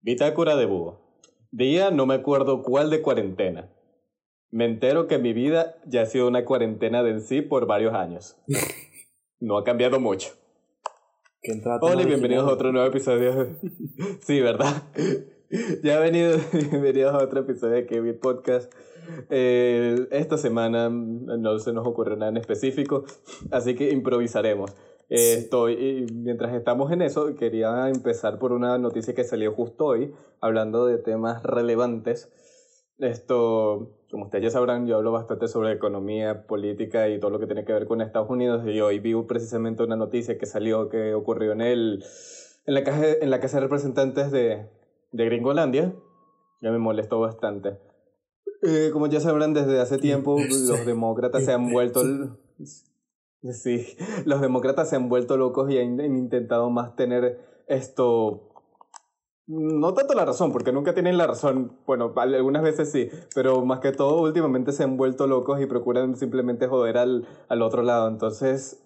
Bitácora de búho. Día no me acuerdo cuál de cuarentena. Me entero que mi vida ya ha sido una cuarentena de en sí por varios años. No ha cambiado mucho. Hola y bienvenidos a otro nuevo episodio. sí, ¿verdad? ya venido, bienvenidos a otro episodio de Kevin Podcast. Eh, esta semana no se nos ocurre nada en específico, así que improvisaremos. Eh, estoy, mientras estamos en eso, quería empezar por una noticia que salió justo hoy, hablando de temas relevantes. Esto, como ustedes ya sabrán, yo hablo bastante sobre economía, política y todo lo que tiene que ver con Estados Unidos. Y hoy vi precisamente una noticia que salió, que ocurrió en, el, en, la, caja, en la Casa de Representantes de, de Gringolandia. Ya me molestó bastante. Eh, como ya sabrán, desde hace tiempo los demócratas se han vuelto... Sí, los demócratas se han vuelto locos y han, intentado más tener esto no tanto la razón, porque nunca tienen la razón, bueno, algunas veces sí, pero más que todo últimamente se han vuelto locos y procuran simplemente joder al, al otro lado. Entonces,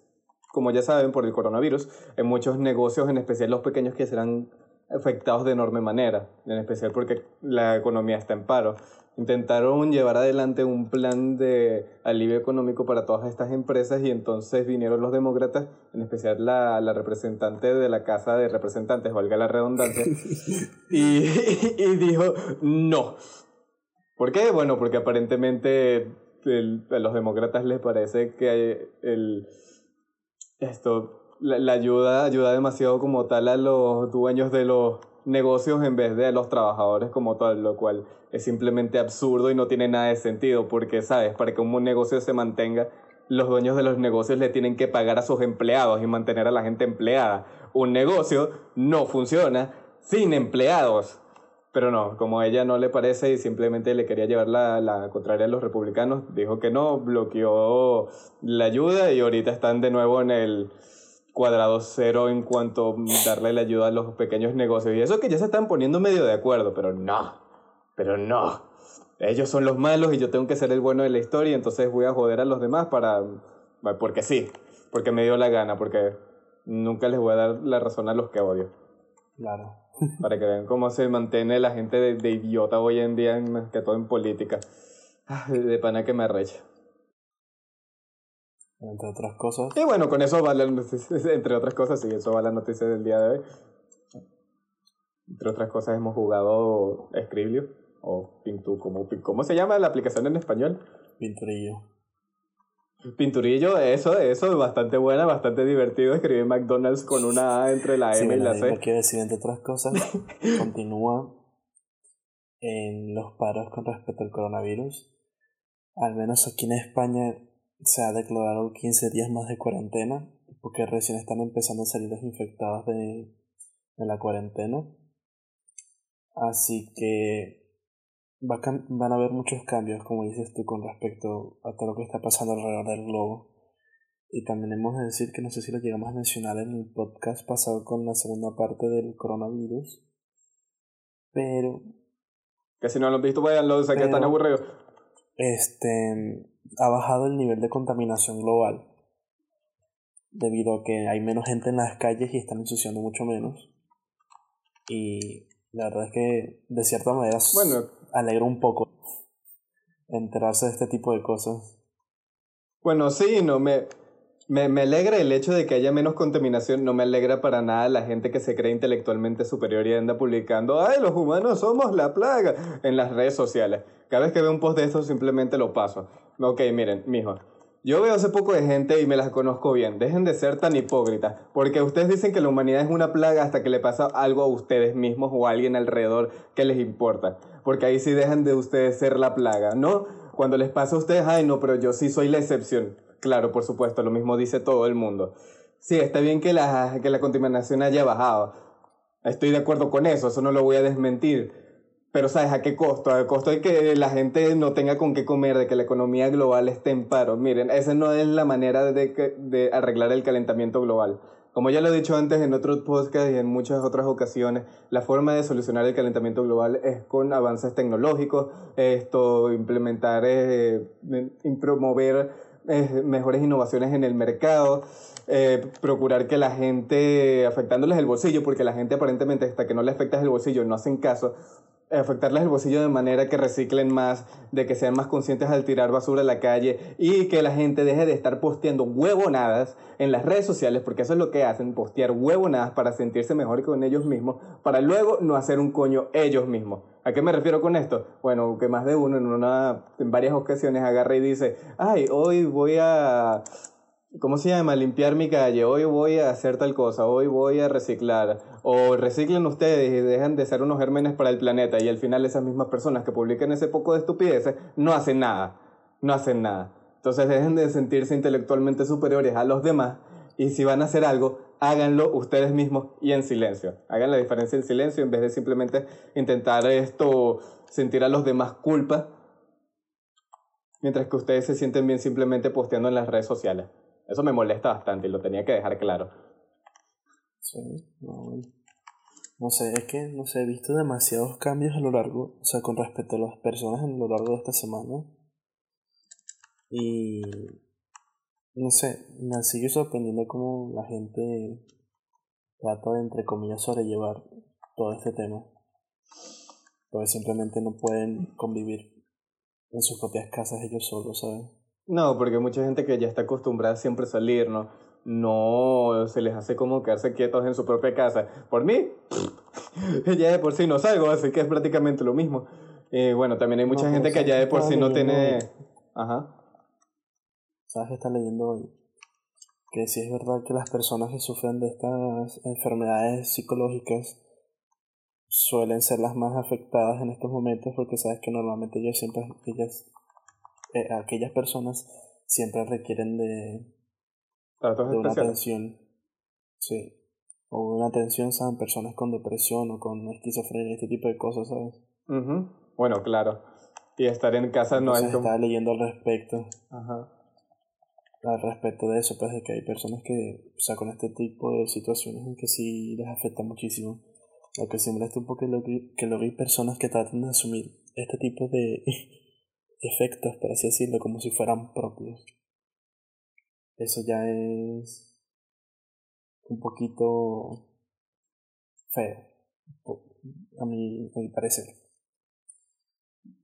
como ya saben, por el coronavirus, en muchos negocios, en especial los pequeños, que serán afectados de enorme manera, en especial porque la economía está en paro intentaron llevar adelante un plan de alivio económico para todas estas empresas y entonces vinieron los demócratas, en especial la, la representante de la Casa de Representantes, valga la redundancia, y, y, dijo no. ¿Por qué? Bueno, porque aparentemente a los demócratas les parece que el, esto, la, ayuda ayuda demasiado como tal a los dueños de los negocios en vez de a los trabajadores como tal, lo cual es simplemente absurdo y no tiene nada de sentido, porque, ¿sabes? Para que un negocio se mantenga, los dueños de los negocios le tienen que pagar a sus empleados y mantener a la gente empleada. Un negocio no funciona sin empleados. Pero no, como ella no le parece y simplemente le quería llevar la, la contraria a los republicanos, dijo que no, bloqueó la ayuda y ahorita están de nuevo en el cuadrado cero en cuanto a darle la ayuda a los pequeños negocios. Y eso que ya se están poniendo medio de acuerdo, pero no, pero no. Ellos son los malos y yo tengo que ser el bueno de la historia, entonces voy a joder a los demás para... Porque sí, porque me dio la gana, porque nunca les voy a dar la razón a los que odio. Claro. Para que vean cómo se mantiene la gente de, de idiota hoy en día, más que todo en política. De pana que me arrecha. Entre otras cosas. Y bueno, con eso va la noticia, entre otras cosas, sí, eso va la noticia del día de hoy. Entre otras cosas hemos jugado Scriblio, o Pintu, como, ¿cómo se llama la aplicación en español? Pinturillo. Pinturillo, eso, eso es bastante buena, bastante divertido. Escribir McDonald's con una A entre la M y la C. quiero decir, entre otras cosas, continúa en los paros con respecto al coronavirus. Al menos aquí en España se ha declarado 15 días más de cuarentena porque recién están empezando a salir los infectados de, de la cuarentena. Así que va van a haber muchos cambios, como dices tú, con respecto a todo lo que está pasando alrededor del globo. Y también hemos de decir que no sé si lo llegamos a mencionar en el podcast pasado con la segunda parte del coronavirus. Pero. Que si no lo han visto, vayanlo, o sea que están aburridos. Este ha bajado el nivel de contaminación global debido a que hay menos gente en las calles y están ensuciando mucho menos. Y la verdad es que de cierta manera bueno, alegra un poco enterarse de este tipo de cosas. Bueno, sí, no me, me, alegra el hecho de que haya menos contaminación, no me alegra para nada la gente que se cree intelectualmente superior y anda publicando, ay, los humanos somos la plaga en las redes sociales. Cada vez que veo un post de esto simplemente lo paso. Ok, miren, mijo. Yo veo hace poco de gente y me las conozco bien. Dejen de ser tan hipócritas. Porque ustedes dicen que la humanidad es una plaga hasta que le pasa algo a ustedes mismos o a alguien alrededor que les importa. Porque ahí sí dejan de ustedes ser la plaga, ¿no? Cuando les pasa a ustedes, ay no, pero yo sí soy la excepción. Claro, por supuesto, lo mismo dice todo el mundo. Sí, está bien que la, que la contaminación haya bajado. Estoy de acuerdo con eso, eso no lo voy a desmentir. Pero ¿sabes a qué costo? A costo de que la gente no tenga con qué comer, de que la economía global esté en paro. Miren, esa no es la manera de, de arreglar el calentamiento global. Como ya lo he dicho antes en otros podcasts y en muchas otras ocasiones, la forma de solucionar el calentamiento global es con avances tecnológicos, esto, implementar, eh, promover eh, mejores innovaciones en el mercado, eh, procurar que la gente, afectándoles el bolsillo, porque la gente aparentemente hasta que no le afectas el bolsillo no hacen caso, afectarles el bolsillo de manera que reciclen más, de que sean más conscientes al tirar basura a la calle y que la gente deje de estar posteando huevonadas en las redes sociales, porque eso es lo que hacen, postear huevonadas para sentirse mejor con ellos mismos, para luego no hacer un coño ellos mismos. ¿A qué me refiero con esto? Bueno, que más de uno en, una, en varias ocasiones agarra y dice, ay, hoy voy a ¿cómo se llama? Limpiar mi calle, hoy voy a hacer tal cosa, hoy voy a reciclar, o reciclen ustedes y dejan de ser unos gérmenes para el planeta y al final esas mismas personas que publican ese poco de estupideces no hacen nada, no hacen nada. Entonces dejen de sentirse intelectualmente superiores a los demás y si van a hacer algo, háganlo ustedes mismos y en silencio. Hagan la diferencia en silencio en vez de simplemente intentar esto, sentir a los demás culpa, mientras que ustedes se sienten bien simplemente posteando en las redes sociales. Eso me molesta bastante y lo tenía que dejar claro. Sí, no, no sé, es que, no sé, he visto demasiados cambios a lo largo, o sea, con respecto a las personas a lo largo de esta semana. Y, no sé, me sigue sorprendiendo cómo la gente trata de, entre comillas, sobrellevar todo este tema. Porque simplemente no pueden convivir en sus propias casas ellos solos, ¿sabes? No, porque mucha gente que ya está acostumbrada a siempre salir, ¿no? No se les hace como quedarse quietos en su propia casa. Por mí, ya de por sí no salgo, así que es prácticamente lo mismo. Y bueno, también hay mucha gente que ya de por sí no tiene... Ajá. ¿Sabes qué está leyendo hoy? Que si es verdad que las personas que sufren de estas enfermedades psicológicas suelen ser las más afectadas en estos momentos porque sabes que normalmente ellas siempre ellas eh, aquellas personas siempre requieren de, de una atención. Sí. O una atención, ¿saben? Personas con depresión o con esquizofrenia, este tipo de cosas, ¿sabes? Bueno, claro. Y estar en casa no es Estaba leyendo al respecto. Ajá. Al respecto de eso, pues de que hay personas que, o sea, con este tipo de situaciones en que sí les afecta muchísimo. Lo que se molesta un poco es lo que, que lo hay personas que tratan de asumir este tipo de efectos, por así decirlo, como si fueran propios. Eso ya es un poquito feo, a mi, a mi parecer.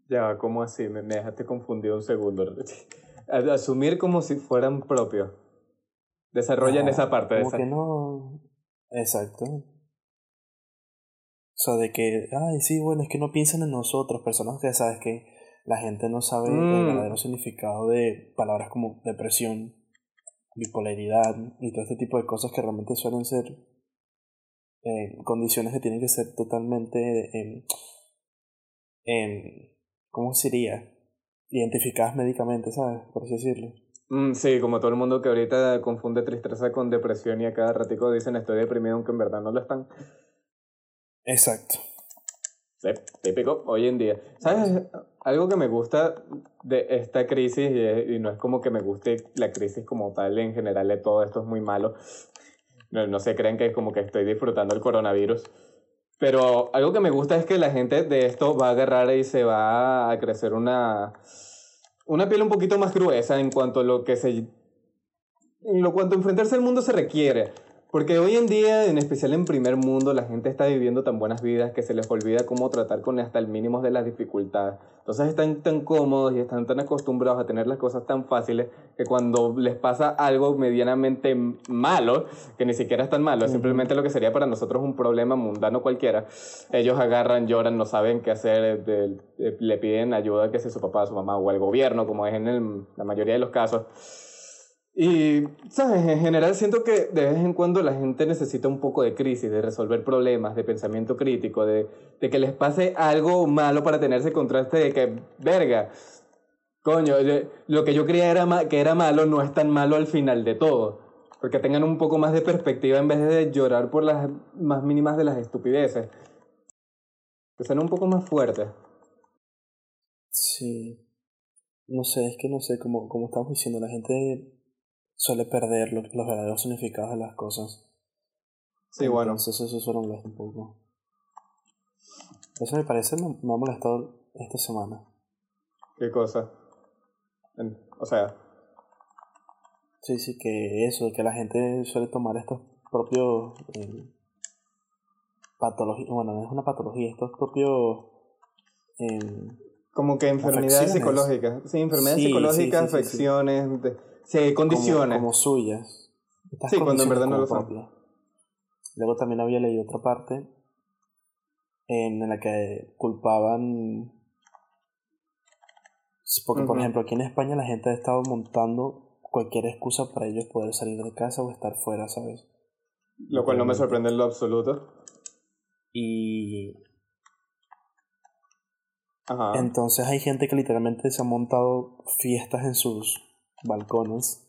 Ya, ¿cómo así? Me, dejaste confundido un segundo. Asumir como si fueran propios. Desarrollan esa parte esa. que no. Exacto. O sea, de que, ay, sí, bueno, es que no piensan en nosotros, personas que sabes que la gente no sabe el mm. verdadero significado de palabras como depresión, bipolaridad y todo este tipo de cosas que realmente suelen ser eh, condiciones que tienen que ser totalmente, eh, eh, ¿cómo sería? Identificadas médicamente, ¿sabes? Por así decirlo. Mm, sí, como todo el mundo que ahorita confunde tristeza con depresión y a cada ratico dicen estoy deprimido aunque en verdad no lo están. Exacto. Sí, típico hoy en día. ¿Sabes? Algo que me gusta de esta crisis, y, no es como que me guste la crisis como tal, en general de todo esto es muy malo. No, no se creen que es como que estoy disfrutando el coronavirus. Pero algo que me gusta es que la gente de esto va a agarrar y se va a crecer una, una piel un poquito más gruesa en cuanto a lo que se. En lo cuanto enfrentarse al mundo se requiere. Porque hoy en día, en especial en primer mundo, la gente está viviendo tan buenas vidas que se les olvida cómo tratar con hasta el mínimo de las dificultades. Entonces están tan cómodos y están tan acostumbrados a tener las cosas tan fáciles que cuando les pasa algo medianamente malo, que ni siquiera es tan malo, es simplemente lo que sería para nosotros un problema mundano cualquiera, ellos agarran, lloran, no saben qué hacer, le piden ayuda, que sea su papá, su mamá o al gobierno, como es en la mayoría de los casos y, ¿sabes? En general siento que de vez en cuando la gente necesita un poco de crisis, de resolver problemas, de pensamiento crítico, de, que les pase algo malo para tenerse contraste de que, verga, coño, lo que yo creía era que era malo no es tan malo al final de todo. Porque tengan un poco más de perspectiva en vez de llorar por las más mínimas de las estupideces. Que sean un poco más fuertes. Sí. No sé, es que no sé, como, como estamos diciendo, la gente suele perder los verdaderos significados de las cosas. Sí, bueno. Entonces eso suele molestar un poco. Eso me parece, me, ha molestado esta semana. ¿Qué cosa? o sea... Sí, sí, que eso, que la gente suele tomar estos propios eh, patologías, bueno, no es una patología, estos propios... Eh, como que enfermedades psicológicas. Sí, enfermedades psicológicas, afecciones, sí, condiciones. Como, suyas. sí, cuando en verdad no lo son. Luego también había leído otra parte en la que culpaban porque, por ejemplo, aquí en España la gente ha estado montando cualquier excusa para ellos poder salir de casa o estar fuera, ¿sabes? Lo cual no me sorprende en lo absoluto. Y. Ajá. Entonces hay gente que literalmente se ha montado fiestas en sus balcones.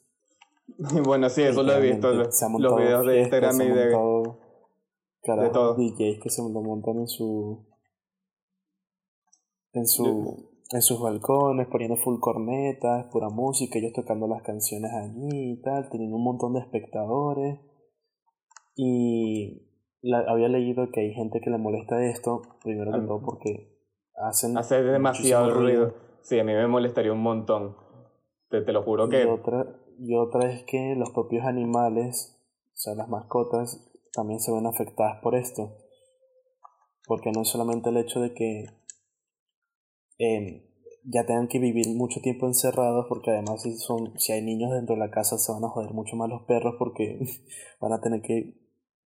bueno, sí, eso lo he visto. Los, videos de Instagram y de. de todo. DJs que se lo montan en su. En su en sus balcones, poniendo full cornetas, pura música, ellos tocando las canciones allí y tal, teniendo un montón de espectadores. Y había leído que hay gente que le molesta esto, primero que todo porque hacen... Hace demasiado ruido. Sí, a mí me molestaría un montón. Te, te lo juro que... Y otra, y otra es que los propios animales, o sea, las mascotas, también se ven afectadas por esto. Porque no es solamente el hecho de que ya tengan que vivir mucho tiempo encerrados porque además si son si hay niños dentro de la casa se van a joder mucho más los perros porque van a tener que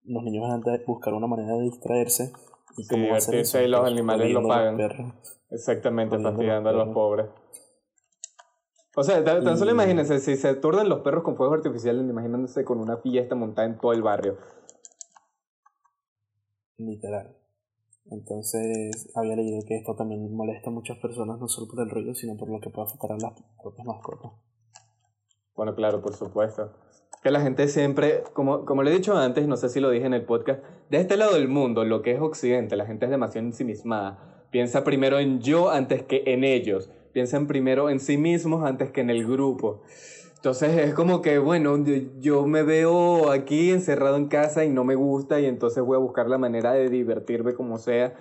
los niños van a buscar una manera de distraerse. Y sí, divertirse y los pues, animales lo pagan. exactamente fastidiando a los pobres o sea, tan, solo imagínense, si se aturden los perros con fuegos artificiales, imagínense con una fiesta montada en todo el barrio. Literal. Entonces había leído que esto también molesta a muchas personas, no solo por el ruido, sino por lo que puede afectar a las propias mascotas. Bueno, claro, por supuesto. Que la gente siempre, como, como le he dicho antes, no sé si lo dije en el podcast, de este lado del mundo, lo que es Occidente, la gente es demasiado ensimismada. Piensa primero en yo antes que en ellos. Piensan primero en sí mismos antes que en el grupo. Entonces es como que, bueno, yo me veo aquí encerrado en casa y no me gusta y entonces voy a buscar la manera de divertirme como sea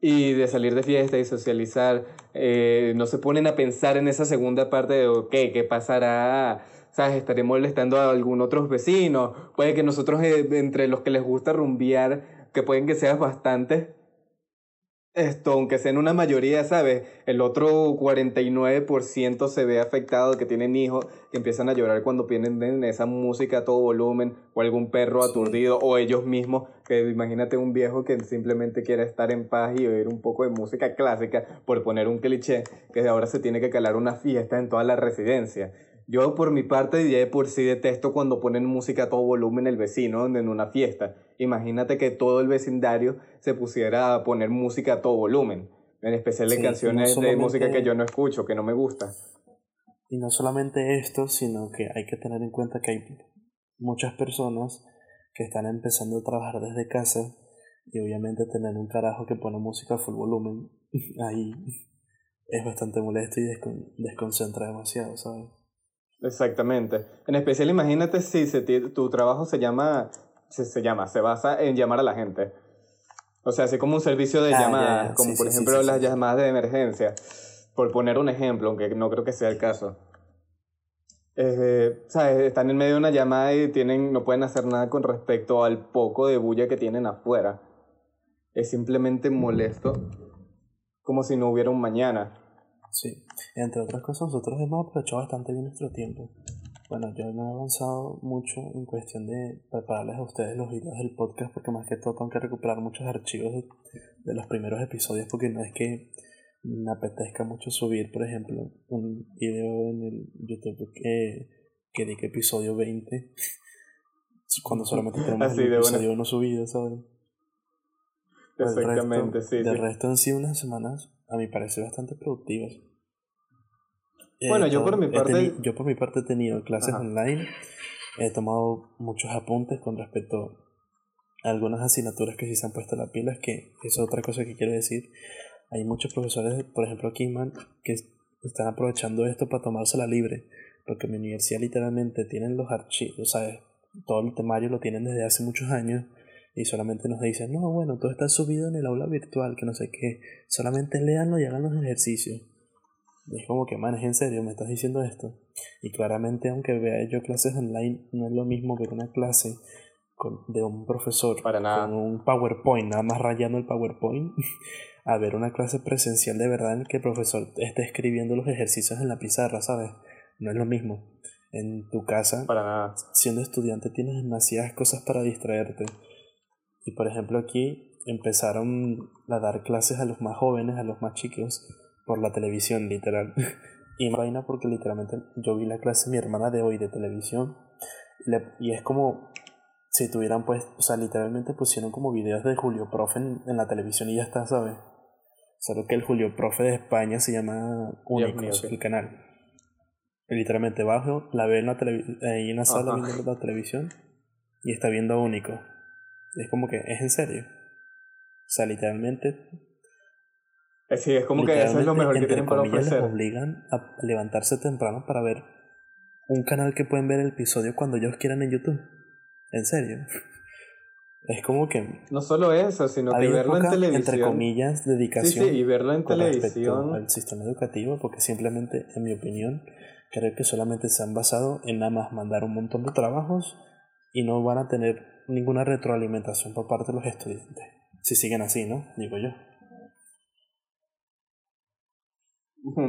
y de salir de fiesta y socializar. Eh, no se ponen a pensar en esa segunda parte de, ok, ¿qué pasará? ¿Sabes? Estaré molestando a algún otro vecino. Puede que nosotros, eh, entre los que les gusta rumbear, que pueden que seas bastante, esto, aunque sea en una mayoría, ¿sabes? El otro 49% se ve afectado, que tienen hijos, que empiezan a llorar cuando tienen esa música a todo volumen, o algún perro aturdido, o ellos mismos, que imagínate un viejo que simplemente quiere estar en paz y oír un poco de música clásica, por poner un cliché, que ahora se tiene que calar una fiesta en toda la residencia. Yo por mi parte ya de por sí detesto cuando ponen música a todo volumen el vecino en una fiesta. Imagínate que todo el vecindario se pusiera a poner música a todo volumen, en especial de canciones de música que yo no escucho, que no me gusta. Y no solamente esto, sino que hay que tener en cuenta que hay muchas personas que están empezando a trabajar desde casa y obviamente tener un carajo que pone música a full volumen ahí es bastante molesto y desconcentra demasiado, ¿sabes? Exactamente. En especial, imagínate si tu trabajo se llama, se, se, llama, se basa en llamar a la gente. O sea, así como un servicio de ah, llamadas, como por ejemplo las llamadas de emergencia. Por poner un ejemplo, aunque no creo que sea el caso. Eh, ¿sabes? Están en medio de una llamada y tienen, no pueden hacer nada con respecto al poco de bulla que tienen afuera. Es simplemente molesto, como si no hubiera un mañana. Sí, entre otras cosas, nosotros hemos aprovechado bastante bien nuestro tiempo. Bueno, yo no he avanzado mucho en cuestión de prepararles a ustedes los videos del podcast porque más que todo tengo que recuperar muchos archivos de, los primeros episodios porque no es que me apetezca mucho subir, por ejemplo, un video en el YouTube que, que episodio 20 cuando solamente tenemos el episodio no subido, ¿saben? Exactamente, sí. Del resto han sido unas semanas a mi parecer bastante productivas. Bueno, yo por mi parte... Yo por mi parte he tenido clases online, he tomado muchos apuntes con respecto a algunas asignaturas que sí se han puesto a la pilas, que es otra cosa que quiero decir. Hay muchos profesores, por ejemplo Kingman, que están aprovechando esto para tomársela libre, porque mi universidad literalmente tienen los archivos, ¿sabes? Todo el temario lo tienen desde hace muchos años y solamente nos dicen, no, bueno, todo está subido en el aula virtual, que no sé qué, solamente léanlo y hagan los ejercicios. es como que, man, es en serio, me estás diciendo esto. Y claramente, aunque vea yo clases online, no es lo mismo ver una clase con, de un profesor Para nada. con un PowerPoint, nada más rayando el PowerPoint, a ver una clase presencial de verdad en que el profesor esté escribiendo los ejercicios en la pizarra, ¿sabes? No es lo mismo. En tu casa, Para nada. siendo estudiante, tienes demasiadas cosas para distraerte. Y por ejemplo, aquí empezaron a dar clases a los más jóvenes, a los más chicos, por la televisión, literal. y me vaina porque literalmente yo vi la clase de mi hermana de hoy de televisión le- y es como si tuvieran pues, o sea, literalmente pusieron como videos de Julio Profe en, en la televisión y ya está, ¿sabes? Solo que el Julio Profe de España se llama Únicos, el canal. Y literalmente bajo, la ve en la ahí en la sala Ajá. viendo la televisión y está viendo Único. Es como que, ¿es en serio? O sea, literalmente Eh, Sí, es como que eso es lo mejor que tienen para ofrecer. Les obligan a levantarse temprano para ver un canal que pueden ver el episodio cuando ellos quieran en YouTube. En serio. Es como que No solo eso, sino que verlo en poca, televisión. entre comillas, sí, dedicación sí, y verlo en televisión. al sistema educativo, porque simplemente, en mi opinión, creo que solamente se han basado en nada más mandar un montón de trabajos y no van a tener ninguna retroalimentación por parte de los estudiantes. Si siguen así, ¿no? Digo yo.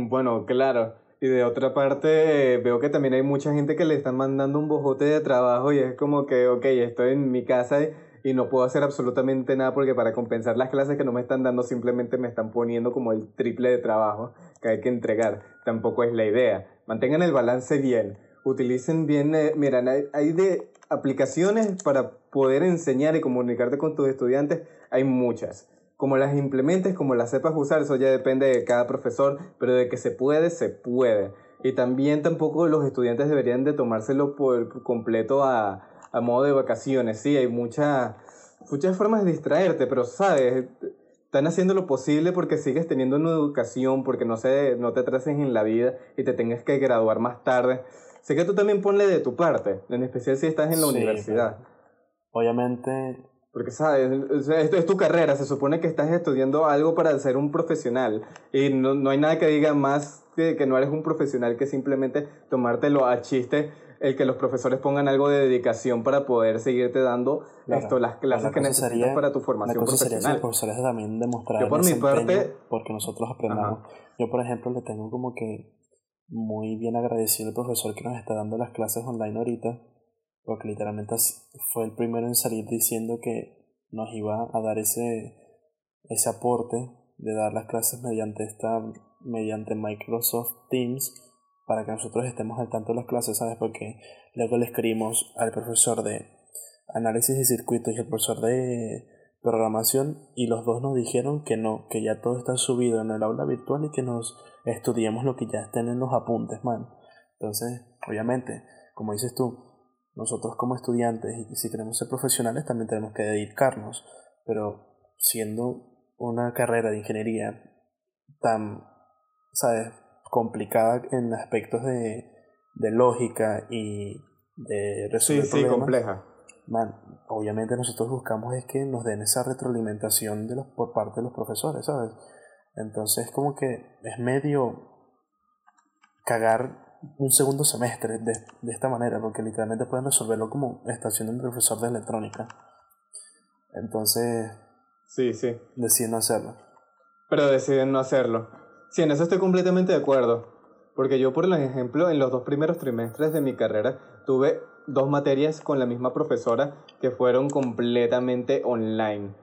Bueno, claro. Y de otra parte, veo que también hay mucha gente que le están mandando un bojote de trabajo y es como que, ok, estoy en mi casa y- y no puedo hacer absolutamente nada porque para compensar las clases que no me están dando simplemente me están poniendo como el triple de trabajo que hay que entregar. Tampoco es la idea. Mantengan el balance bien. Utilicen bien, eh, miren, hay, hay de aplicaciones para poder enseñar y comunicarte con tus estudiantes, hay muchas. Como las implementes, como las sepas usar, eso ya depende de cada profesor, pero de que se puede, se puede. Y también tampoco los estudiantes deberían de tomárselo por completo a, modo de vacaciones. Sí, hay mucha- muchas formas de distraerte, pero sabes, están haciendo lo posible porque sigues teniendo una educación, porque no, se, no te atrases en la vida y te tengas que graduar más tarde. Sé que tú también ponle de tu parte, en especial si estás en la Sí, universidad. Obviamente, Porque, ¿sabes? Esto es tu carrera, se supone que estás estudiando algo para ser un profesional. Y no, no hay nada que diga más que, que no eres un profesional que simplemente tomártelo a chiste el que los profesores pongan algo de dedicación para poder seguirte dando Claro. esto, las clases La que necesitas sería- para tu formación cosa sería si los profesional. profesores también demostraran Yo por mi parte- porque nosotros aprendamos. Yo, por ejemplo, le tengo como que muy bien agradecido al profesor que nos está dando las clases online ahorita, porque literalmente fue el primero en salir diciendo que nos iba a dar ese, ese aporte de dar las clases mediante esta mediante Microsoft Teams para que nosotros estemos al tanto de las clases, ¿sabes? Porque luego le escribimos al profesor de análisis de circuitos y el profesor de programación y los dos nos dijeron que no, que ya todo está subido en el aula virtual y que nos estudiemos lo que ya estén en los apuntes, man. Entonces, obviamente, como dices tú, nosotros como estudiantes y si queremos ser profesionales también tenemos que dedicarnos, pero siendo una carrera de ingeniería tan, ¿sabes?, complicada en aspectos de, de lógica y de resolver sí, problemas, compleja. Man, obviamente nosotros buscamos es que nos den esa retroalimentación de los, por parte de los profesores, ¿sabes? Entonces como que es medio cagar un segundo semestre de, de esta manera, porque literalmente pueden resolverlo como está haciendo un profesor de electrónica. Entonces Sí, sí. deciden no hacerlo. pero deciden no hacerlo. Sí, en eso estoy completamente de acuerdo. Porque yo, por ejemplo, en los dos primeros trimestres de mi carrera tuve dos materias con la misma profesora que fueron completamente online.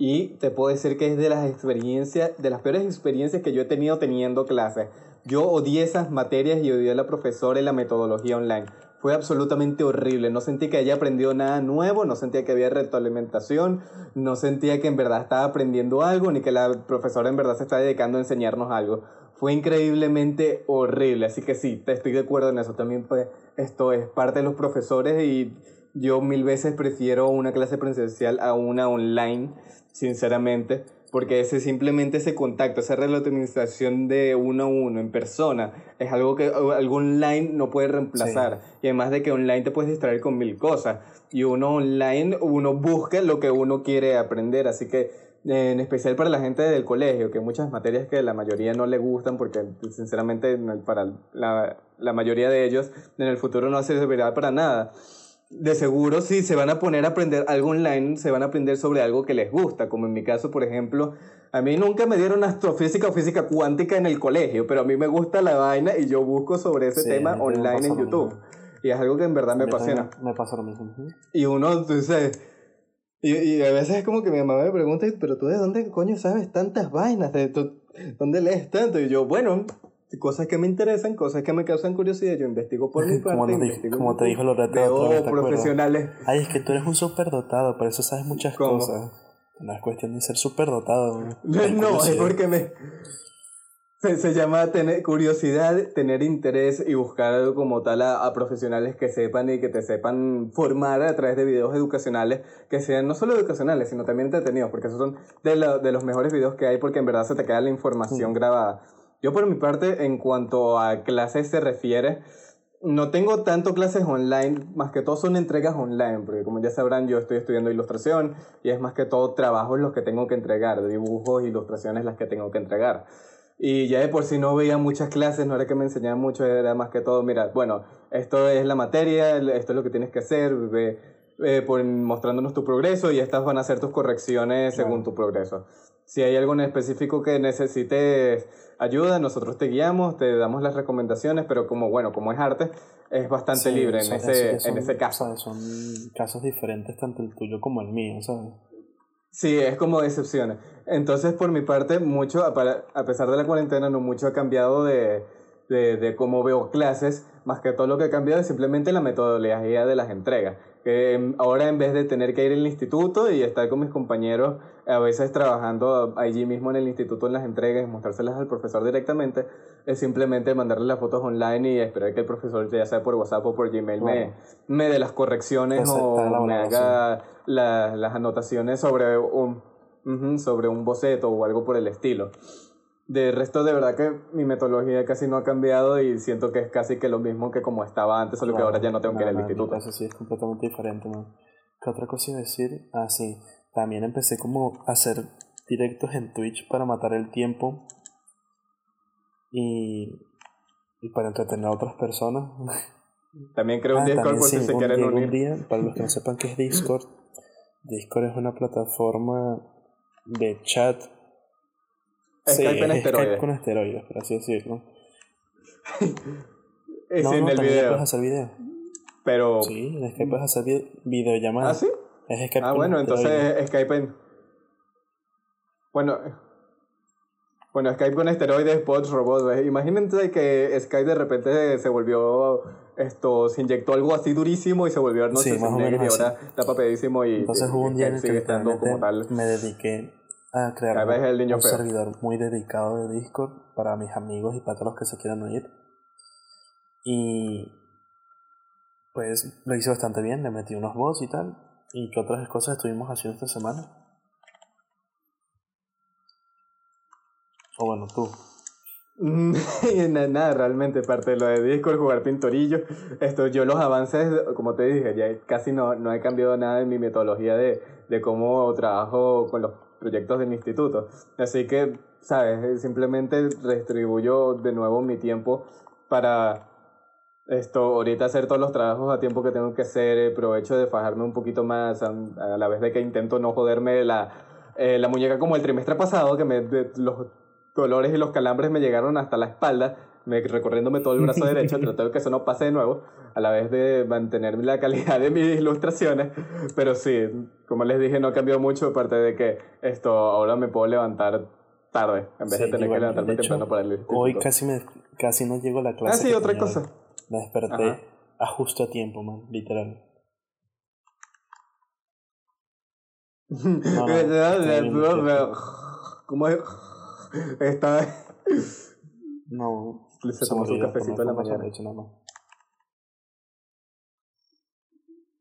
Y te puedo decir que es de las experiencias, de las peores experiencias que yo he tenido teniendo clases. Yo odié esas materias y odié a la profesora y la metodología online. Fue absolutamente horrible. No sentí que haya aprendido nada nuevo, no sentía que había retroalimentación, no sentía que en verdad estaba aprendiendo algo, ni que la profesora en verdad se está dedicando a enseñarnos algo. Fue increíblemente horrible. Así que sí, te estoy de acuerdo en eso. También pues, esto es parte de los profesores y yo mil veces prefiero una clase presencial a una online, sinceramente, porque ese simplemente ese contacto, esa retroalimentación de uno a uno en persona, es algo que algo online no puede reemplazar. Y además de que online te puedes distraer con mil cosas. Y uno online, uno busca lo que uno quiere aprender. Así que en especial para la gente del colegio, que muchas materias que la mayoría no le gustan porque sinceramente para la, la mayoría de ellos en el futuro no servirá para nada. De seguro si se van a poner a aprender algo online, se van a aprender sobre algo que les gusta, como en mi caso, por ejemplo, a mí nunca me dieron astrofísica o física cuántica en el colegio, pero a mí me gusta la vaina y yo busco sobre ese tema online en YouTube. Y es algo que en verdad me apasiona. Me pasa lo mismo. Y uno, dice y, y, a veces es como que mi mamá me pregunta, pero tú de dónde coño sabes tantas vainas, de dónde lees tanto. Y yo, bueno, cosas que me interesan, cosas que me causan curiosidad, yo investigo por mi parte. como, investigo como te dijo Loretta, veo profesionales. Ay, es que tú eres un superdotado, por eso sabes muchas cosas. No es cuestión de ser superdotado. No, no es porque me, se, llama tener curiosidad, tener interés y buscar como tal a, profesionales que sepan y que te sepan formar a través de videos educacionales que sean no solo educacionales, sino también entretenidos, porque esos son de, de los mejores videos que hay porque en verdad se te queda la información grabada. Yo por mi parte, en cuanto a clases se refiere, no tengo tanto clases online, más que todo son entregas online, porque como ya sabrán, yo estoy estudiando ilustración y es más que todo trabajos los que tengo que entregar, dibujos, ilustraciones las que tengo que entregar. Y ya de por sí no veía muchas clases, no era que me enseñaban mucho, era más que todo, mira, bueno, esto es la materia, esto es lo que tienes que hacer, ve, por, mostrándonos tu progreso y estas van a ser tus correcciones según tu progreso. Si hay algo en específico que necesites ayuda, nosotros te guiamos, te damos las recomendaciones, pero como, bueno, como es arte, es bastante libre en, ese, en ese caso. Son casos diferentes, tanto el tuyo como el mío, ¿sabes? Sí, es como excepciones. Entonces, por mi parte, mucho, a pesar de la cuarentena, no mucho ha cambiado de, de, de cómo veo clases, más que todo lo que ha cambiado es simplemente la metodología de las entregas que ahora en vez de tener que ir al instituto y estar con mis compañeros, a veces trabajando allí mismo en el instituto en las entregas y mostrárselas al profesor directamente, es simplemente mandarle las fotos online y esperar que el profesor, ya sea por WhatsApp o por Gmail, me, me dé las correcciones o me haga las anotaciones sobre un, sobre un boceto o algo por el estilo. De resto, de verdad que mi metodología casi no ha cambiado y siento que es casi que lo mismo que como estaba antes, solo que ahora ya no tengo que ir al instituto. Eso sí es completamente diferente, ¿no? ¿Qué otra cosa iba a decir? Ah, sí. También empecé como a hacer directos en Twitch para matar el tiempo y, y para entretener a otras personas. También creo un ah, Discord por si se quieren unir. Un día, para los que no sepan qué es Discord, Discord es una plataforma de chat Skype en esteroides. con esteroides, por así decirlo. es no, en el video. puedes hacer video. Pero. Sí, en Skype puedes hacer video, videollamadas. ¿Ah, sí? Es Skype ah, bueno, entonces Skype en. Bueno. Bueno, Skype con esteroides, bots, robots. Imagínense que Skype de repente se volvió esto, se inyectó algo así durísimo y se volvió a sí, más o menos y ahora está papedísimo y entonces hubo un día en el que como tal. me dediqué a crear un, servidor muy dedicado de Discord para mis amigos y para todos los que se quieran unir. Y pues lo hice bastante bien, le metí unos bots y tal. ¿Y qué otras cosas estuvimos haciendo esta semana? O bueno, tú. nada, nada, realmente, parte de lo de Discord, jugar pintorillo. Esto, yo los avances, como te dije, ya casi no, no he cambiado nada en mi metodología de, de cómo trabajo con los proyectos del instituto. Así que, ¿sabes? Simplemente redistribuyo de nuevo mi tiempo para esto, ahorita hacer todos los trabajos a tiempo que tengo que hacer, provecho de fajarme un poquito más, a, la vez de que intento no joderme la, eh, la muñeca como el trimestre pasado, que los dolores y los calambres me llegaron hasta la espalda, me, recorriéndome todo el brazo derecho, trato de que eso no pase de nuevo, a la vez de mantener la calidad de mis ilustraciones, pero sí, como les dije, no ha cambiado mucho, aparte de que esto ahora me puedo levantar tarde, en vez de tener que levantarme temprano para el instituto. Hoy casi, me, casi no llego a la clase. Ah, sí, otra cosa. Me desperté a justo a tiempo, man, literal. ¿Cómo es? Está. No. Se tomó su cafecito en la mañana.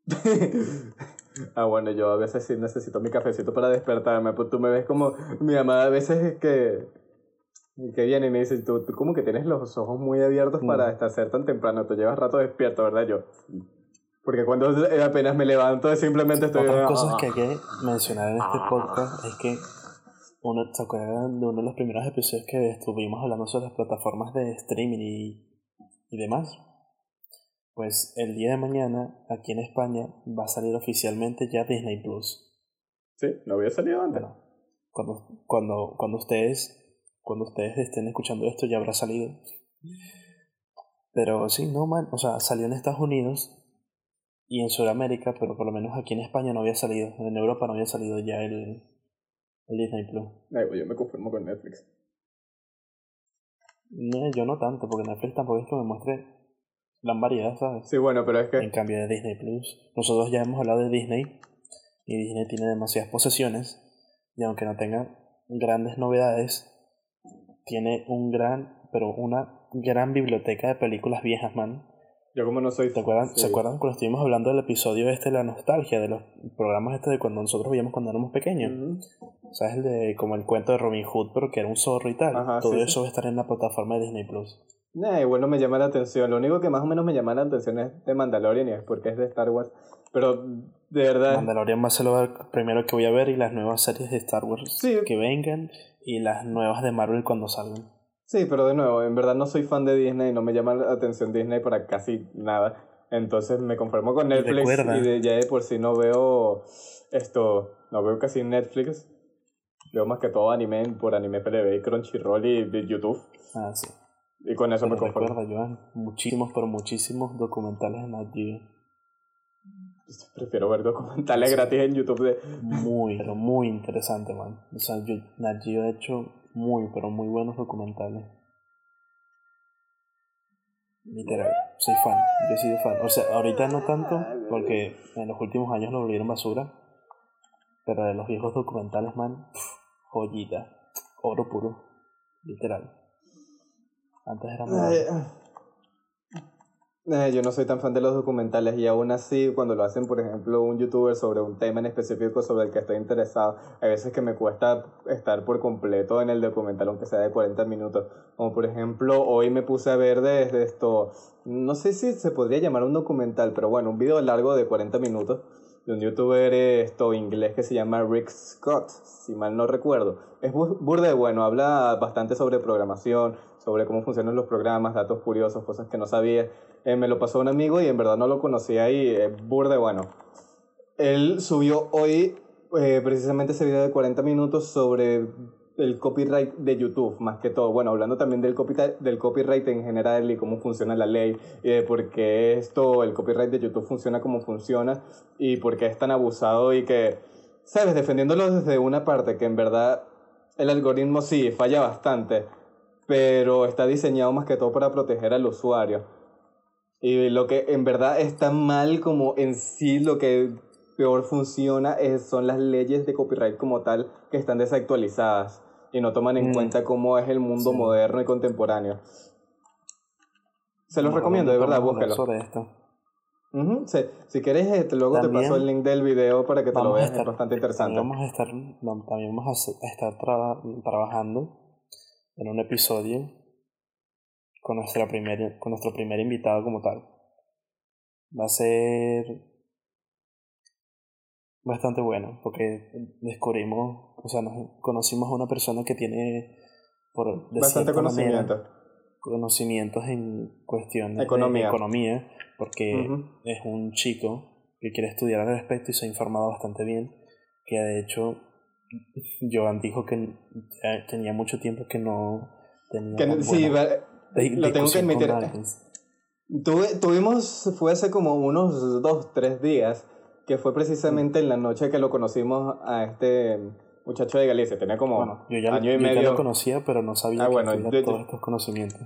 ah, bueno, yo a veces sí necesito mi cafecito para despertarme. Pues tú me ves como mi mamá a veces que, que viene y me dice, tú, tú como que tienes los ojos muy abiertos para mm. estar ser tan temprano. Te llevas rato despierto, ¿verdad? Yo. Porque cuando apenas me levanto simplemente estoy... Otras cosas que hay que mencionar en este podcast es que uno, ¿se acuerdan de uno de los primeros episodios que estuvimos hablando sobre las plataformas de streaming y, y demás? Pues el día de mañana, aquí en España, va a salir oficialmente ya Disney Plus. Sí, no había salido antes. Bueno, cuando, cuando, cuando ustedes cuando ustedes estén escuchando esto ya habrá salido. Pero sí, no man, o sea, salió en Estados Unidos y en Sudamérica, pero por lo menos aquí en España no había salido, en Europa no había salido ya el, el Disney Plus. Ay, yo me conformo con Netflix. No, yo no tanto, porque Netflix tampoco es que me muestre la variedad, ¿sabes? Sí, bueno, pero es que... En cambio de Disney Plus, nosotros ya hemos hablado de Disney y Disney tiene demasiadas posesiones y aunque no tenga grandes novedades, tiene un gran, pero una gran biblioteca de películas viejas, man. Yo como no soy... ¿Se acuerdan, ¿Se acuerdan cuando estuvimos hablando del episodio este de la nostalgia, de los programas este de cuando nosotros veíamos cuando éramos pequeños? ¿Sabes? El de como el cuento de Robin Hood, pero que era un zorro y tal. Todo eso va a estar en la plataforma de Disney Plus. Nah, igual no me llama la atención. Lo único que más o menos me llama la atención es de Mandalorian y es porque es de Star Wars. Pero de verdad. Mandalorian va a ser lo primero que voy a ver y las nuevas series de Star Wars que vengan y las nuevas de Marvel cuando salgan. Sí, pero de nuevo, en verdad no soy fan de Disney, no me llama la atención Disney para casi nada. Entonces me conformo con Netflix y, de, ya de por sí no veo esto, no veo casi Netflix. Veo más que todo anime por Anime PLB Crunchyroll y YouTube. Ah, sí. Y con eso me conformo. Recuerda, Joan, muchísimos, pero muchísimos documentales en Nat Prefiero ver documentales gratis en YouTube de... Muy, pero muy interesante, man. O sea, yo, Nat ha hecho muy, pero muy buenos documentales. Literal, soy fan, yo soy fan. O sea, ahorita no tanto, porque en los últimos años lo volvieron basura. Pero de los viejos documentales, man, joyita, oro puro, literal. Antes era más... Eh, yo no soy tan fan de los documentales y aún así cuando lo hacen, por ejemplo, un youtuber sobre un tema en específico sobre el que estoy interesado, hay veces que me cuesta estar por completo en el documental, aunque sea de 40 minutos. Como por ejemplo, hoy me puse a ver desde esto, no sé si se podría llamar un documental, pero bueno, un video largo de 40 minutos de un youtuber esto inglés que se llama Rick Scott, si mal no recuerdo. Es burde bueno, habla bastante sobre programación, sobre cómo funcionan los programas, datos curiosos, cosas que no sabía. Eh, me lo pasó un amigo y en verdad no lo conocía y es burde bueno. Él subió hoy eh, precisamente ese video de 40 minutos sobre el copyright de YouTube, más que todo. Bueno, hablando también del copyright, del copyright en general y cómo funciona la ley, y de por qué esto, el copyright de YouTube funciona como funciona y por qué es tan abusado y que, ¿sabes? Defendiéndolo desde una parte que en verdad el algoritmo sí falla bastante, pero está diseñado más que todo para proteger al usuario. Y lo que en verdad está mal como en sí lo que peor funciona es, son las leyes de copyright como tal que están desactualizadas y no toman en mm. cuenta cómo es el mundo moderno y contemporáneo. Se los recomiendo, de verdad, búsquelo. Sobre esto. sí. Si quieres, este, luego te paso el link del video para que te lo veas, es bastante interesante. También vamos a estar, también vamos a estar trabajando en un episodio con, nuestra primer, con nuestro primer invitado como tal. Va a ser bastante bueno porque descubrimos, o sea, nos conocimos a una persona que tiene por bastante conocimiento. conocimientos en cuestiones economía. de economía, porque es un chico que quiere estudiar al respecto y se ha informado bastante bien, que de hecho Joan dijo que tenía mucho tiempo que no tenía... Que, sí, lo tengo que admitir. Tuve, tuvimos, fue hace como unos dos, tres días, que fue precisamente en la noche que lo conocimos a este muchacho de Galicia. Tenía como año y yo medio. Ya lo conocía, pero no sabía ah, bueno, todos estos conocimientos.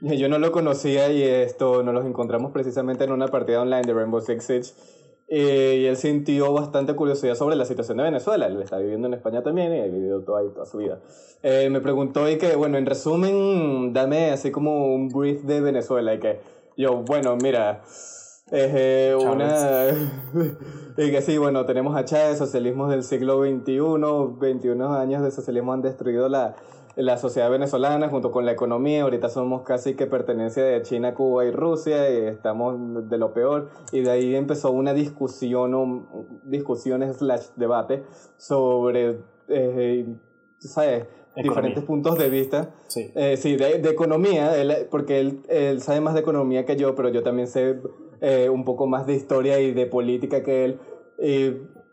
Yo no lo conocía y esto nos los encontramos precisamente en una partida online de Rainbow Six Siege eh, y él sintió bastante curiosidad sobre la situación de Venezuela. Él está viviendo en España también y ha vivido toda, toda su vida. Eh, me preguntó y que, bueno, en resumen, dame así como un brief de Venezuela y que yo, bueno, mira, eh, una... y que sí, bueno, tenemos a Chávez, socialismo del siglo XXI, 21 años de socialismo han destruido la, la sociedad venezolana junto con la economía. Ahorita somos casi que pertenencia de China, Cuba y Rusia y estamos de lo peor. Y de ahí empezó una discusión, o discusiones slash debate sobre eh, ¿sabes? Diferentes puntos de vista. Sí. Eh, sí, de, de economía, él- porque él, él sabe más de economía que yo, pero yo también sé eh, un poco más de historia y de política que él. Y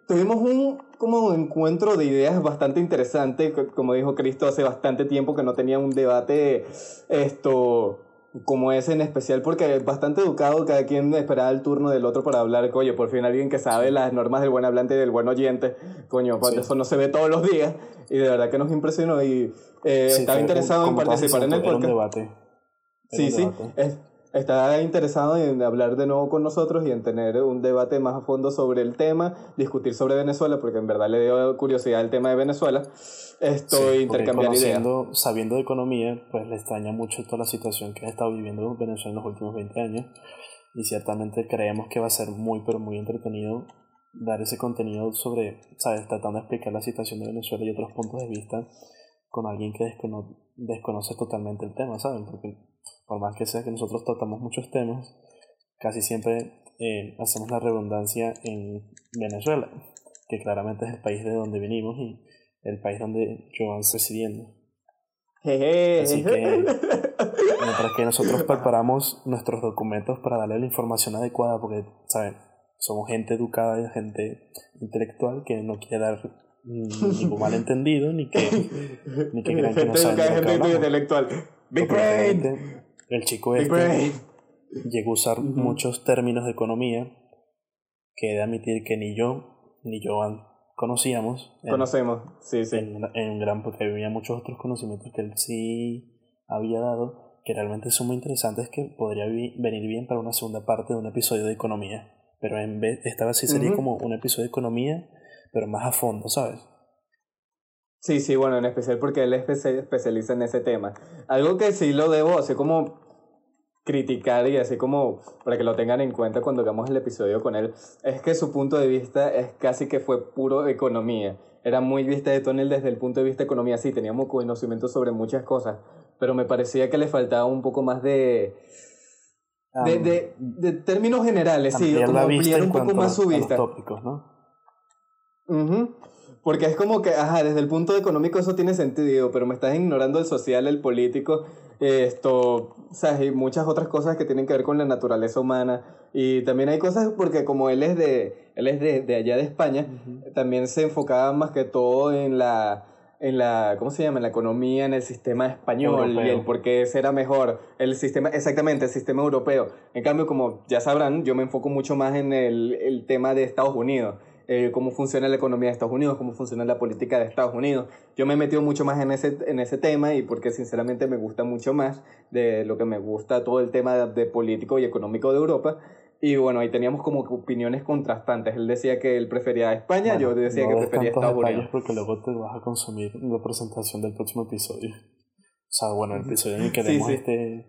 tuvimos un como encuentro de ideas bastante interesante, co- como dijo Cristo, hace bastante tiempo que no tenía un debate esto como ese en especial porque es bastante educado, cada quien esperaba el turno del otro para hablar, coño, por fin alguien que sabe las normas del buen hablante y del buen oyente, coño, Sí. eso no se ve todos los días y de verdad que nos impresionó y eh, Sí, estaba un- interesado en participar en el era un podcast. debate. Era Sí, un sí, debate. es- está interesado en hablar de nuevo con nosotros y en tener un debate más a fondo sobre el tema, discutir sobre Venezuela, porque en verdad le dio curiosidad el tema de Venezuela, esto Sí, intercambiar ideas. Sabiendo de economía, pues le extraña mucho toda la situación que ha estado viviendo Venezuela en los últimos 20 años. Y ciertamente creemos que va a ser muy, pero muy entretenido dar ese contenido sobre, ¿sabes? Tratando de explicar la situación de Venezuela y otros puntos de vista con alguien que descono- desconoce totalmente el tema, ¿saben? Porque por más que sea que nosotros tratamos muchos temas, casi siempre eh, hacemos la redundancia en Venezuela, que claramente es el país de donde venimos y el país donde Joan está residiendo. Así que mientras que nosotros preparamos nuestros documentos para darle la información adecuada, porque, ¿saben? Somos gente educada y gente intelectual que no quiere dar ningún malentendido ni que, ni que crean que no Gente de intelectual. Big brain. El chico este llegó a usar muchos términos de economía que he de admitir que ni yo ni Joan conocíamos. en- Conocemos, sí, sí. en, en gran porque había muchos otros conocimientos que él sí había dado que realmente son muy interesantes que podría vi- venir bien para una segunda parte de un episodio de economía pero en vez esta vez sí sería como un episodio de economía pero más a fondo sabes Sí, sí, bueno, en especial porque él se especializa en ese tema. Algo que sí lo debo así como criticar y así como para que lo tengan en cuenta cuando hagamos el episodio con él, es que su punto de vista es casi que fue puro economía. Era muy vista de tonel desde el punto de vista de economía, sí, teníamos conocimiento sobre muchas cosas, pero me parecía que le faltaba un poco más de... De, Am- de, de términos generales, sí, como ampliar un poco más su vista. tópicos no Ujú. Porque es como que, ajá, desde el punto económico eso tiene sentido, pero me estás ignorando el social, el político, esto, o sea, y muchas otras cosas que tienen que ver con la naturaleza humana. Y también hay cosas porque como él es de, él es de, de allá de España, también se enfocaba más que todo en la, en la, ¿cómo se llama? En la economía, en el sistema español y Europeo. el por qué ese era mejor, el sistema, exactamente, el sistema europeo. En cambio, como ya sabrán, yo me enfoco mucho más en el, el tema de Estados Unidos, eh, cómo funciona la economía de Estados Unidos, cómo funciona la política de Estados Unidos. Yo me he metido mucho más en ese, en ese tema y porque sinceramente me gusta mucho más de lo que me gusta todo el tema de, de político y económico de Europa. Y bueno, ahí teníamos como opiniones contrastantes. Él decía que él prefería a España, Bueno, yo decía no que prefería Estados Unidos. porque luego te vas a consumir la presentación del próximo episodio. O sea, bueno, el episodio en el que Sí, sí. Este,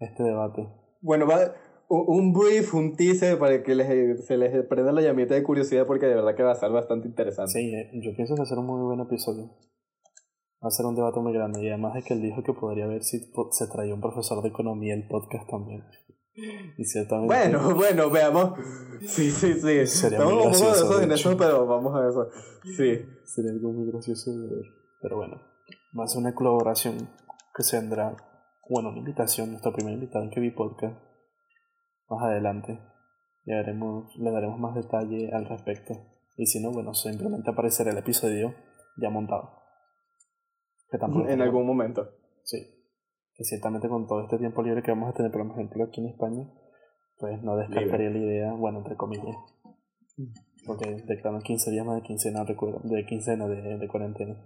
este debate. Bueno, va un brief, un teaser para que les, se les prenda la llamita de curiosidad porque de verdad que va a ser bastante interesante. Sí, eh, yo pienso que va a ser un muy buen episodio. Va a ser un debate muy grande y además de que él dijo que podría ver si se traía un profesor de economía el podcast también. Y ciertamente... Bueno, bueno, veamos. Sí, sí, sí. Sería Estamos muy de gracioso, de en hecho. eso, pero vamos a eso. Sí. Sería algo muy gracioso de ver. Pero bueno, va a ser una colaboración que se vendrá, bueno, una invitación, nuestra primera invitada en que vi podcast más adelante. Le daremos, le daremos más detalle al respecto. Y si no, bueno, simplemente aparecerá el episodio ya montado. Que tampoco En algún momento. Sí. Que ciertamente con todo este tiempo libre que vamos a tener, por ejemplo, aquí en España, pues no descartaría la idea, bueno, entre comillas. Porque declaran 15 días más de quincena, recuerdo, de quincena de, de cuarentena.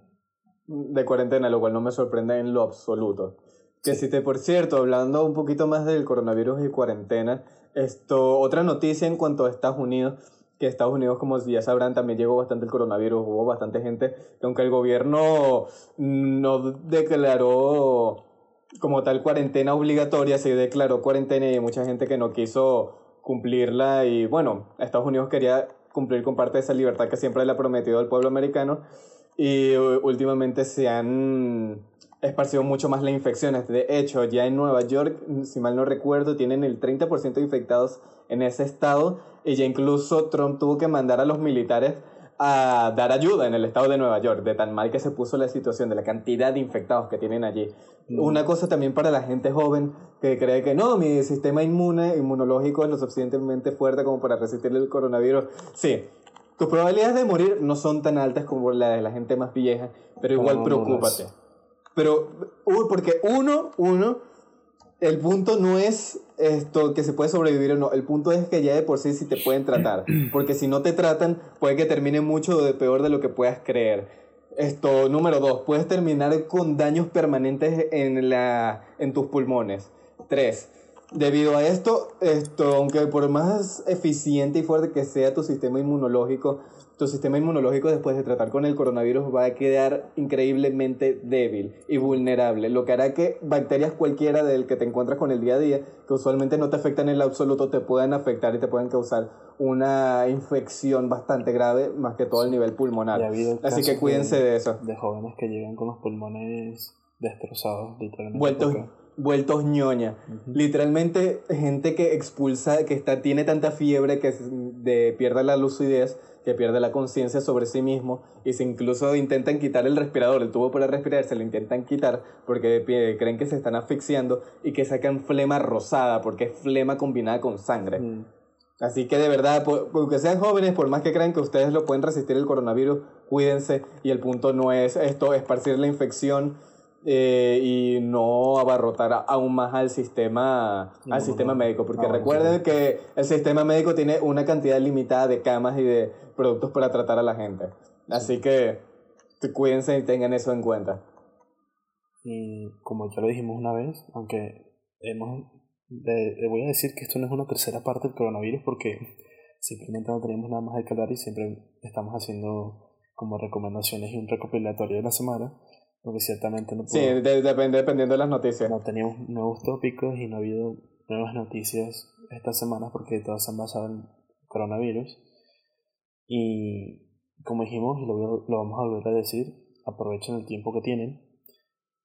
De cuarentena, lo cual no me sorprende en lo absoluto. Que Sí. si te, por cierto, hablando un poquito más del coronavirus y cuarentena, esto, otra noticia en cuanto a Estados Unidos, que Estados Unidos, como ya sabrán, también llegó bastante el coronavirus, hubo bastante gente, que aunque el gobierno no declaró como tal cuarentena obligatoria, sí declaró cuarentena y hay mucha gente que no quiso cumplirla y bueno, Estados Unidos quería cumplir con parte de esa libertad que siempre le ha prometido al pueblo americano y u- últimamente se han esparcido mucho más las infecciones. De hecho, ya en Nueva York, si mal no recuerdo, tienen el 30% de infectados en ese estado y ya incluso Trump tuvo que mandar a los militares a dar ayuda en el estado de Nueva York, de tan mal que se puso la situación, de la cantidad de infectados que tienen allí. Mm. Una cosa también para la gente joven que cree que no, mi sistema inmune, inmunológico es lo suficientemente fuerte como para resistir el coronavirus. Sí, tus probabilidades de morir no son tan altas como las de la gente más vieja, pero igual preocúpate. Pero, porque uno, uno, el punto no es esto que se puede sobrevivir o no, el punto es que ya de por sí si te pueden tratar, porque si no te tratan puede que termine mucho de peor de lo que puedas creer. Esto, número dos, puedes terminar con daños permanentes en, la, en tus pulmones. Tres, debido a esto, esto, aunque por más eficiente y fuerte que sea tu sistema inmunológico, tu sistema inmunológico después de tratar con el coronavirus va a quedar increíblemente débil y vulnerable, lo que hará que bacterias cualquiera del que te encuentras con el día a día, que usualmente no te afectan en lo absoluto, te puedan afectar y te pueden causar una infección bastante grave, más que todo el nivel ha pulmonar. Así que cuídense de eso. De jóvenes que llegan con los pulmones destrozados, literalmente. Vueltos, ñoña. Literalmente, gente que expulsa, que está, tiene tanta fiebre que de, pierde la lucidez, que pierde la conciencia sobre sí mismo, y se incluso intentan quitar el respirador, el tubo para respirar, se lo intentan quitar porque creen que se están asfixiando y que sacan flema rosada, porque es flema combinada con sangre. Mm. Así que de verdad, aunque sean jóvenes, por más que crean que ustedes lo pueden resistir el coronavirus, cuídense. Y el punto no es esto, esparcir la infección eh, y no abarrotar aún más al sistema, No, al no, sistema no. médico. Porque Ah, bueno, recuerden que el sistema médico tiene una cantidad limitada de camas y de productos para tratar a la gente. Así que cuídense y tengan eso en cuenta. Y como ya lo dijimos una vez, aunque hemos. Le, le voy a decir que esto no es una tercera parte del coronavirus porque simplemente no tenemos nada más de que hablar y siempre estamos haciendo como recomendaciones y un recopilatorio de la semana, porque ciertamente no, Sí, de- depende, dependiendo de las noticias. no teníamos nuevos tópicos y no ha habido nuevas noticias estas semanas porque todas se han basado en coronavirus. Y como dijimos, y lo, lo vamos a volver a decir, aprovechen el tiempo que tienen.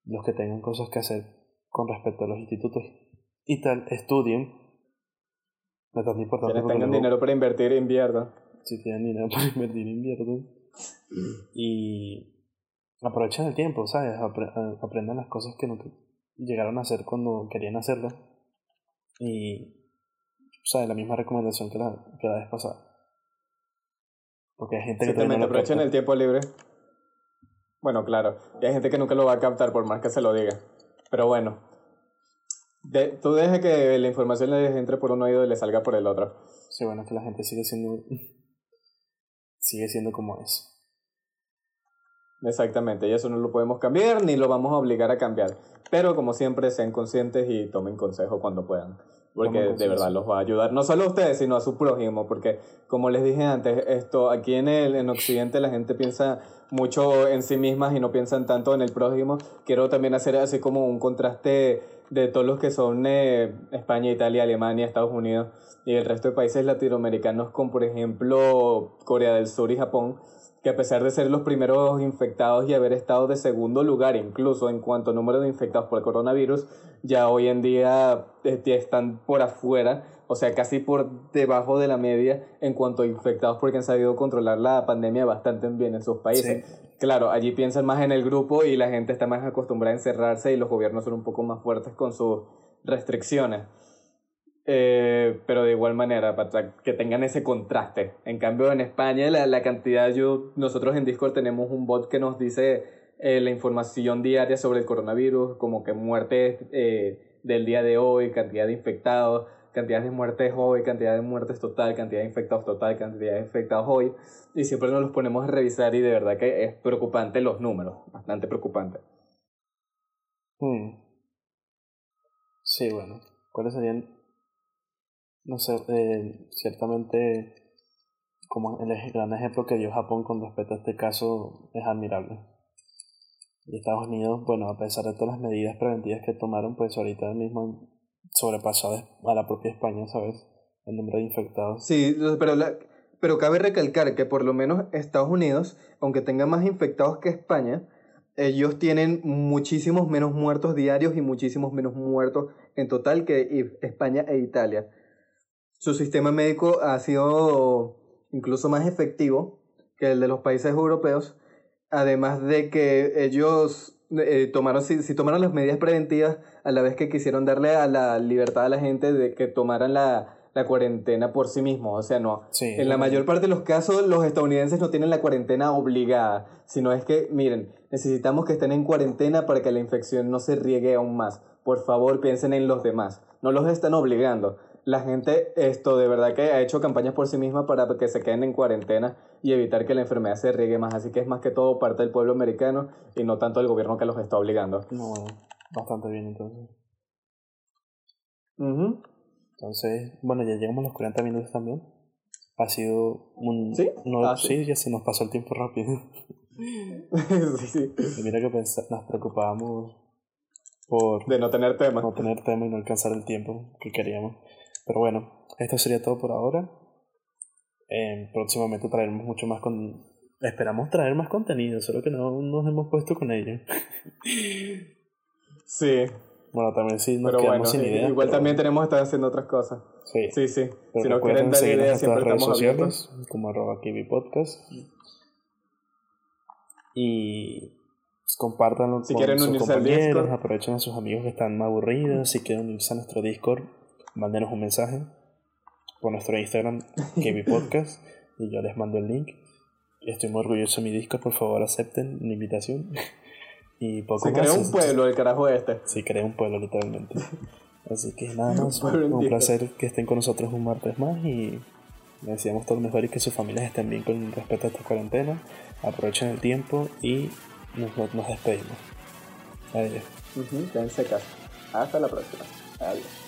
Los que tengan cosas que hacer con respecto a los institutos y tal, estudien. Bastante importante. Quienes tengan luego, dinero para invertir, inviertan. Si tienen dinero para invertir, invierten. Y aprovechen el tiempo, ¿sabes? Apre- aprendan las cosas que no llegaron a hacer cuando querían hacerlas. Y, ¿sabes? La misma recomendación que la, que la vez pasada. Porque hay gente que Exactamente, no aprovechen el tiempo libre. Bueno, claro, y hay gente que nunca lo va a captar por más que se lo diga. Pero bueno, de- tú deja que la información le entre por un oído y le salga por el otro. Sí, bueno, es que la gente sigue siendo... sigue siendo como es. Exactamente, y eso no lo podemos cambiar ni lo vamos a obligar a cambiar. Pero como siempre, sean conscientes y tomen consejo cuando puedan. Porque de verdad los va a ayudar, no solo a ustedes, sino a su prójimo. Porque como les dije antes, esto aquí en el en Occidente la gente piensa mucho en sí mismas y no piensan tanto en el prójimo. Quiero también hacer así como un contraste de todos los que son eh, España, Italia, Alemania, Estados Unidos y el resto de países latinoamericanos, como por ejemplo Corea del Sur y Japón, que a pesar de ser los primeros infectados y haber estado de segundo lugar incluso en cuanto a número de infectados por el coronavirus, ya hoy en día eh, están por afuera, o sea, casi por debajo de la media en cuanto a infectados porque han sabido controlar la pandemia bastante bien en sus países. Claro, allí piensan más en el grupo y la gente está más acostumbrada a encerrarse y los gobiernos son un poco más fuertes con sus restricciones. Eh, pero de igual manera, para que tengan ese contraste. En cambio, en España, la, la cantidad, yo, nosotros en Discord tenemos un bot que nos dice eh, la información diaria sobre el coronavirus, como que muertes eh, del día de hoy, cantidad de infectados, cantidad de muertes hoy, cantidad de muertes total, cantidad de infectados total, cantidad de infectados hoy. Y siempre nos los ponemos a revisar y de verdad que es preocupante los números, bastante preocupante. Hmm. Sí, bueno. ¿Cuáles serían? No sé, eh, ciertamente, como el gran ejemplo que dio Japón con respecto a este caso es admirable. Y Estados Unidos, bueno, a pesar de todas las medidas preventivas que tomaron, pues ahorita mismo han sobrepasado a la propia España, ¿sabes? El número de infectados. Sí, pero, la- pero cabe recalcar que por lo menos Estados Unidos, aunque tenga más infectados que España, ellos tienen muchísimos menos muertos diarios y muchísimos menos muertos en total que España e Italia. Su sistema médico ha sido incluso más efectivo que el de los países europeos, además de que ellos eh, tomaron, si, si, tomaron las medidas preventivas a la vez que quisieron darle a la libertad a la gente de que tomaran la, la cuarentena por sí mismos. O sea, no. en la mayor parte de los casos, los estadounidenses no tienen la cuarentena obligada, sino es que, miren, necesitamos que estén en cuarentena para que la infección no se riegue aún más. Por favor, piensen en los demás. No los están obligando. La gente, esto de verdad que ha hecho campañas por sí misma para que se queden en cuarentena y evitar que la enfermedad se riegue más. Así que es más que todo parte del pueblo americano y no tanto el gobierno que los está obligando. No, bastante bien entonces. mhm entonces, bueno, ya llegamos a los 40 minutos también. Ha sido un... ¿Sí? No, ah, sí. ya se nos pasó el tiempo rápido. sí, sí. Y mira que nos preocupábamos por... De no tener tema. No tener tema y no alcanzar el tiempo que queríamos. Pero bueno, esto sería todo por ahora. Eh, próximamente traeremos mucho más con... Esperamos traer más contenido, solo que no nos hemos puesto con ello. sí. Bueno, también sí nos pero quedamos sin ideas. Igual también tenemos que estar haciendo otras cosas. Sí. Sí, sí. si no quieren dar ideas, siempre estamos sociales, como arroba Podcast. Y compártanlo si con quieren sus unirse compañeros, al Discord. aprovechen a sus amigos que están aburridos. Si quieren unirse a nuestro Discord, mándenos un mensaje por nuestro Instagram, KB Podcast, y yo les mando el link. Estoy muy orgulloso de mi Discord, por favor acepten la invitación. Y poco Se creó un pueblo, el carajo este. Sí, creó un pueblo, literalmente. Así que nada más, un, placer que estén con nosotros un martes más y les deseamos todo lo mejor y que sus familias estén bien con respecto a esta cuarentena. Aprovechen el tiempo y nos, nos despedimos. Adiós. Uh -huh, Hasta la próxima. Adiós.